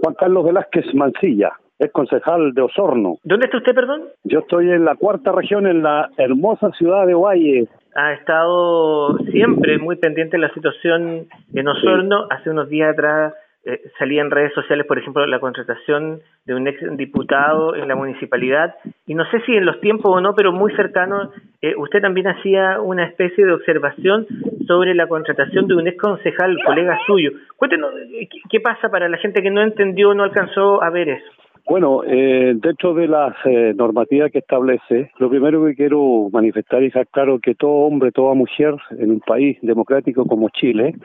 Juan Carlos Velázquez Mancilla, es concejal de Osorno. ¿Dónde está usted, perdón? Yo estoy en la cuarta región, en la hermosa ciudad de Valle. Ha estado siempre muy pendiente de la situación en Osorno. Hace unos días atrás eh, salía en redes sociales, por ejemplo, la contratación de un ex diputado en la municipalidad. Y no sé si en los tiempos o no, pero muy cercano, eh, usted también hacía una especie de observación sobre la contratación de un ex concejal, colega suyo. Cuéntenos, eh, ¿qué pasa para la gente que no entendió o no alcanzó a ver eso? Bueno, eh, dentro de las eh, normativas que establece, lo primero que quiero manifestar y dejar claro que todo hombre, toda mujer en un país democrático como Chile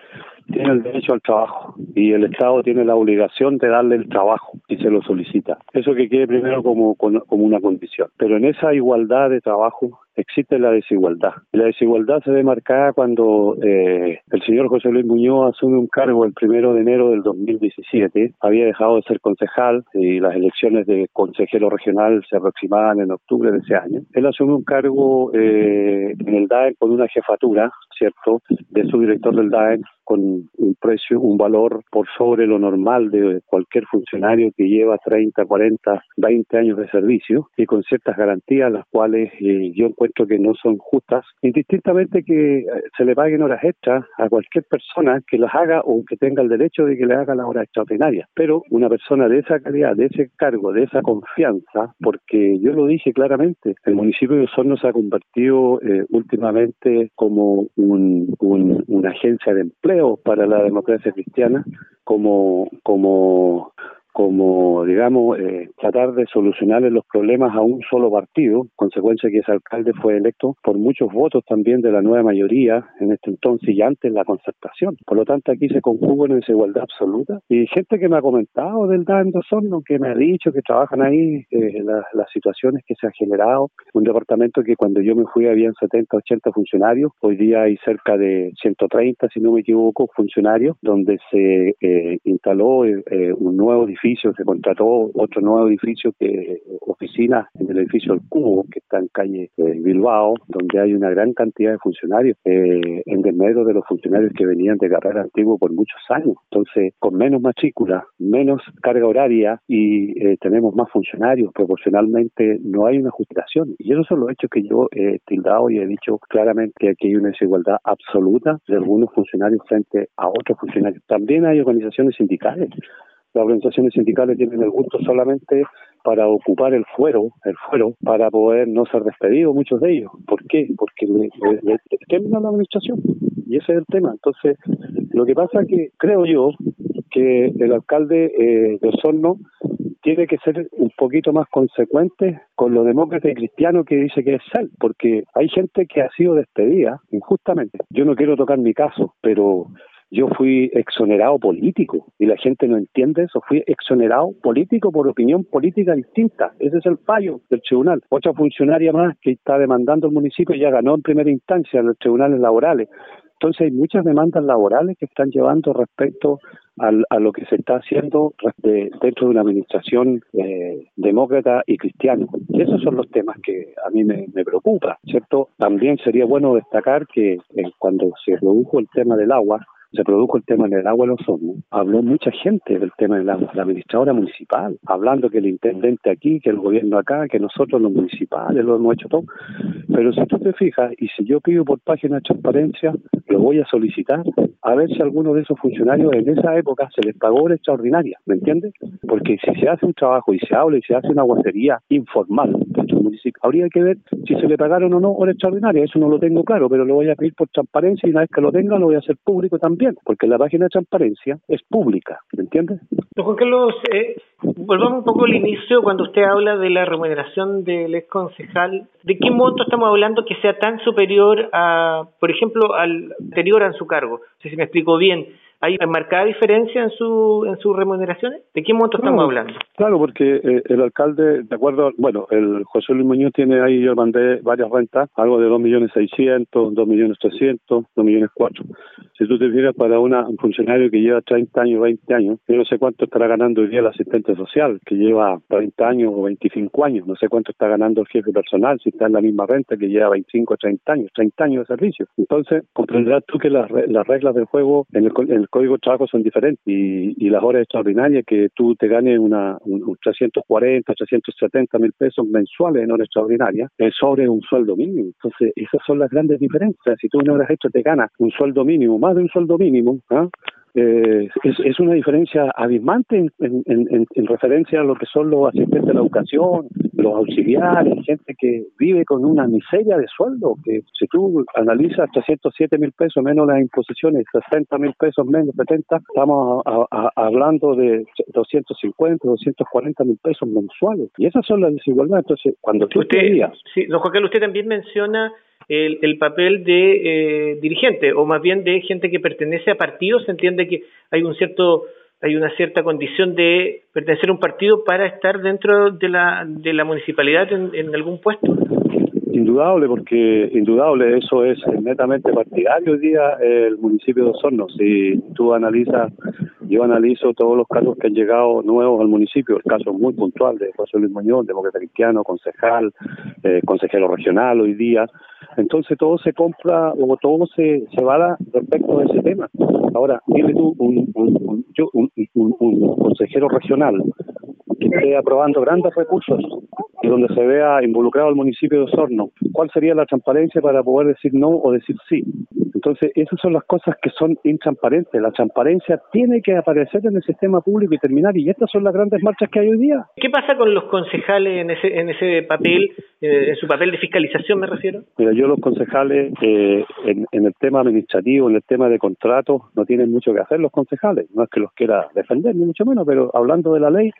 tiene el derecho al trabajo y el Estado tiene la obligación de darle el trabajo si se lo solicita. Eso que quede primero como, como una condición. Pero en esa igualdad de trabajo existe la desigualdad. la desigualdad se ve marcada cuando eh, el señor José Luis Muñoz asume un cargo el primero de enero del 2017. Había dejado de ser concejal y las elecciones de consejero regional se aproximaban en octubre de ese año. Él asume un cargo eh, en el DAE con una jefatura, ¿cierto?, de su director del DAE con un precio, un valor por sobre lo normal de cualquier funcionario que lleva 30, 40, 20 años de servicio y con ciertas garantías las cuales eh, yo encuentro que no son justas, indistintamente que eh, se le paguen horas extras a cualquier persona que las haga o que tenga el derecho de que le haga las horas extraordinarias. Pero una persona de esa calidad, de ese cargo, de esa confianza, porque yo lo dije claramente, el municipio de Osorno se ha convertido eh, últimamente como un, una agencia de empleo para la democracia cristiana como, como como, digamos, eh, tratar de solucionarle los problemas a un solo partido, consecuencia que ese alcalde fue electo por muchos votos también de la nueva mayoría en este entonces y antes la concertación. Por lo tanto, aquí se conjuga una desigualdad absoluta. Y gente que me ha comentado del Dando Sorno, que me ha dicho que trabajan ahí, eh, las situaciones que se han generado. Un departamento que cuando yo me fui habían 70, 80 funcionarios, hoy día hay cerca de 130, si no me equivoco, funcionarios, donde se eh, instaló un nuevo edificio se contrató otro nuevo edificio que oficina en el edificio El Cubo, que está en calle eh, Bilbao, donde hay una gran cantidad de funcionarios, eh, en desmedro de los funcionarios que venían de carrera antiguo por muchos años. Entonces, con menos matrícula, menos carga horaria y eh, tenemos más funcionarios, proporcionalmente no hay una justificación. Y esos son los hechos que yo he tildado y he dicho claramente que aquí hay una desigualdad absoluta de algunos funcionarios frente a otros funcionarios. También hay organizaciones sindicales las organizaciones sindicales tienen el gusto solamente para ocupar el fuero, el fuero, para poder no ser despedidos muchos de ellos. ¿Por qué? Porque le, la administración. Y ese es el tema. Entonces, lo que pasa es que creo yo que el alcalde eh, de Osorno tiene que ser un poquito más consecuente con lo demócrata y cristiano que dice que es él, porque hay gente que ha sido despedida injustamente. Yo no quiero tocar mi caso, pero yo fui exonerado político y la gente no entiende eso. Fui exonerado político por opinión política distinta. Ese es el fallo del tribunal. Otra funcionaria más que está demandando el municipio ya ganó en primera instancia en los tribunales laborales. Entonces hay muchas demandas laborales que están llevando respecto a, lo que se está haciendo dentro de una administración eh, demócrata y cristiana. Y esos son los temas que a mí me, me preocupa, ¿cierto? También sería bueno destacar que eh, cuando se produjo el tema del agua, se produjo el tema del agua en los hornos, habló mucha gente del tema del agua, la administradora municipal, hablando que el intendente aquí, que el gobierno acá, que nosotros los municipales lo hemos hecho todo. Pero si tú te fijas, y si yo pido por página de transparencia, lo voy a solicitar, a ver si alguno de esos funcionarios en esa época se les pagó hora extraordinaria, ¿me entiendes? Porque si se hace un trabajo y se habla y se hace una guacería informal dentro del municipio, habría que ver si se le pagaron o no hora extraordinaria, eso no lo tengo claro, pero lo voy a pedir por transparencia y una vez que lo tenga lo voy a hacer público también porque la página de transparencia es pública, ¿me entiendes? Don Juan Carlos, eh, volvamos un poco al inicio cuando usted habla de la remuneración del ex concejal. ¿De qué monto estamos hablando que sea tan superior a, por ejemplo, al anterior a su cargo? No sé si me explico bien. ¿Hay marcada diferencia en su en sus remuneraciones? ¿De qué monto estamos hablando? Claro, porque eh, el alcalde, de acuerdo, bueno, el José Luis Muñoz tiene ahí, yo mandé varias rentas, algo de dos millones seiscientos, dos millones trescientos, dos millones cuatro. Si tú te fijas para una, un funcionario que lleva 30 años, 20 años, yo no sé cuánto estará ganando hoy día el asistente social, que lleva 30 años o 25 años, no sé cuánto está ganando el jefe personal, si está en la misma renta que lleva 25 o 30 años, 30 años de servicio. Entonces, comprenderás tú que las, las reglas del juego en el, en el código de trabajo son diferentes y, las horas extraordinarias que tú te ganes una, un, 340, 370 mil pesos mensuales en horas extraordinarias es sobre un sueldo mínimo. Entonces, esas son las grandes diferencias. Si tú en horas extra te ganas un sueldo mínimo, más de un sueldo mínimo, ¿ah? eh, es, una diferencia abismante en, referencia a lo que son los asistentes de la educación, los auxiliares, gente que vive con una miseria de sueldo, que si tú analizas 307 mil pesos menos las imposiciones, 60 mil pesos menos 70, estamos hablando de 250, 240 mil pesos mensuales. Y esas son las desigualdades. Entonces, cuando tú usted, sí, don Joaquín, usted también menciona el, el papel de eh, dirigente o más bien de gente que pertenece a partidos, se entiende que hay un cierto hay una cierta condición de pertenecer a un partido para estar dentro de la, de la municipalidad en, algún puesto. Indudable, porque indudable eso es netamente partidario hoy día el municipio de Osorno. Si tú analizas, yo analizo todos los casos que han llegado nuevos al municipio, el caso muy puntual de José Luis Muñoz, demócrata cristiano, concejal, eh, consejero regional hoy día. Entonces todo se compra o todo se, se va respecto a ese tema. Ahora, dile tú, un, un, un consejero regional que esté aprobando grandes recursos y donde se vea involucrado el municipio de Osorno, ¿cuál sería la transparencia para poder decir no o decir sí? Entonces, esas son las cosas que son intransparentes. La transparencia tiene que aparecer en el sistema público y terminar, y estas son las grandes marchas que hay hoy día. ¿Qué pasa con los concejales en ese, en ese papel, eh, en su papel de fiscalización me refiero? Mira, yo los concejales, eh, en, en el tema administrativo, en el tema de contratos, no tienen mucho que hacer los concejales. No es que los quiera defender, ni mucho menos, pero hablando de la ley,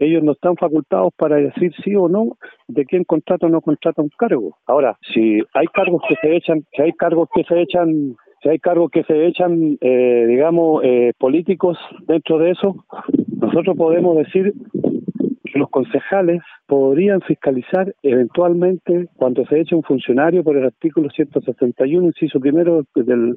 ellos no están facultados para decir sí o no de quién contrata o no contrata un cargo. Ahora, si hay cargos que se echan, si hay cargos que se echan si hay cargos que se echan, eh, digamos, eh, políticos dentro de eso, nosotros podemos decir que los concejales podrían fiscalizar eventualmente cuando se eche un funcionario por el artículo 161, inciso primero del,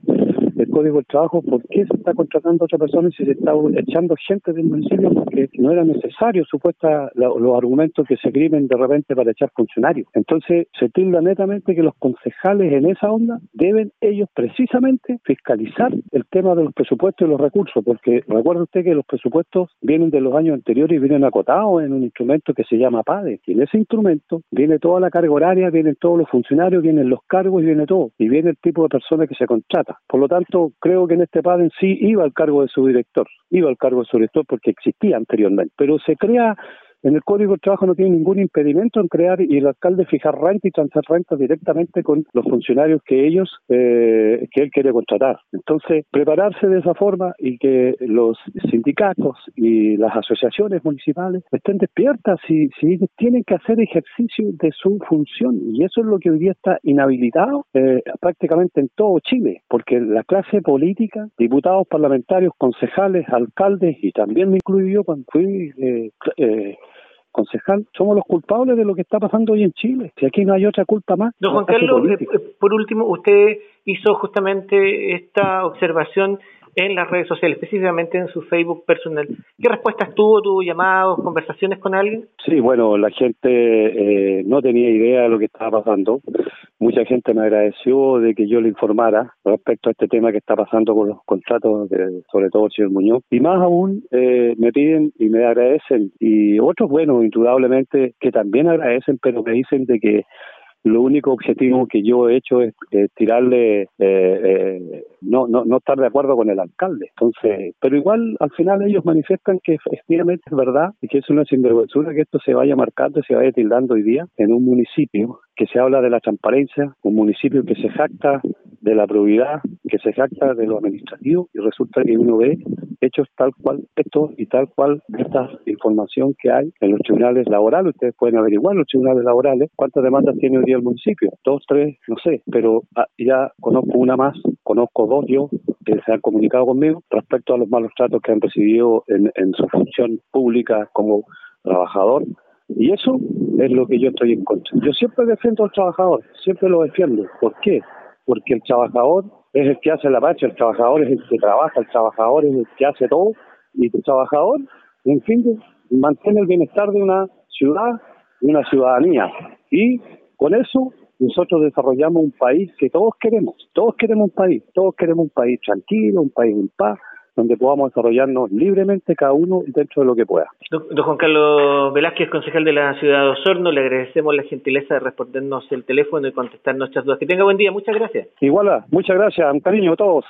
Código del Trabajo, por qué se está contratando a otra persona si se está echando gente del municipio porque no era necesario, supuesta, los argumentos que se escriben de repente para echar funcionarios. Entonces, se tilda netamente que los concejales en esa onda deben ellos precisamente fiscalizar el tema de los presupuestos y los recursos, porque recuerda usted que los presupuestos vienen de los años anteriores y vienen acotados en un instrumento que se llama PAD y en ese instrumento viene toda la carga horaria, vienen todos los funcionarios, vienen los cargos y viene todo. Y viene el tipo de persona que se contrata. Lo tanto, creo que en este PAD en sí iba al cargo de su director. Iba al cargo de su director porque existía anteriormente. Pero se crea en el Código de Trabajo no tiene ningún impedimento en crear y el alcalde fijar renta y transferir renta directamente con los funcionarios que ellos, eh, que él quiere contratar. Entonces, prepararse de esa forma y que los sindicatos y las asociaciones municipales estén despiertas si, si tienen que hacer ejercicio de su función. Y eso es lo que hoy día está inhabilitado eh, prácticamente en todo Chile, porque la clase política, diputados, parlamentarios, concejales, alcaldes, y también me incluyo yo cuando fui eh, eh concejal, somos los culpables de lo que está pasando hoy en Chile. Si aquí no hay otra culpa más. Don Juan Carlos, eh, por último, usted hizo justamente esta observación en las redes sociales, específicamente en su Facebook personal. ¿Qué respuestas tuvo? ¿Tuvo llamados, conversaciones con alguien? Sí, bueno, la gente eh, no tenía idea de lo que estaba pasando. Mucha gente me agradeció de que yo le informara respecto a este tema que está pasando con los contratos, de, sobre todo el señor Muñoz. Y más aún, eh, me piden y me agradecen. Y otros, bueno, indudablemente, que también agradecen, pero me dicen de que lo único objetivo que yo he hecho es tirarle, eh, eh, no, no, no estar de acuerdo con el alcalde. Entonces, pero igual al final ellos manifiestan que efectivamente es verdad y que es una sinvergüenzura que esto se vaya marcando y se vaya tildando hoy día en un municipio que se habla de la transparencia, un municipio que se jacta de la probidad, que se jacta de lo administrativo y resulta que uno ve hechos tal cual esto y tal cual esta información que hay en los tribunales laborales. Ustedes pueden averiguar en los tribunales laborales cuántas demandas tiene hoy día el municipio. Dos, tres, no sé, pero ah, ya conozco una más, conozco dos yo que se han comunicado conmigo respecto a los malos tratos que han recibido en, en su función pública como trabajador y eso es lo que yo estoy en contra. Yo siempre defiendo al trabajador, siempre lo defiendo. ¿Por qué? Porque el trabajador es el que hace la marcha, el trabajador es el que trabaja, el trabajador es el que hace todo, y el trabajador, en fin, mantiene el bienestar de una ciudad, de una ciudadanía. Y con eso nosotros desarrollamos un país que todos queremos, todos queremos un país, todos queremos un país tranquilo, un país en paz, donde podamos desarrollarnos libremente cada uno dentro de lo que pueda. Don, Juan Carlos Velázquez, concejal de la ciudad de Osorno, le agradecemos la gentileza de respondernos el teléfono y contestar nuestras dudas. Que tenga buen día, muchas gracias. Igual, muchas gracias, un cariño a todos.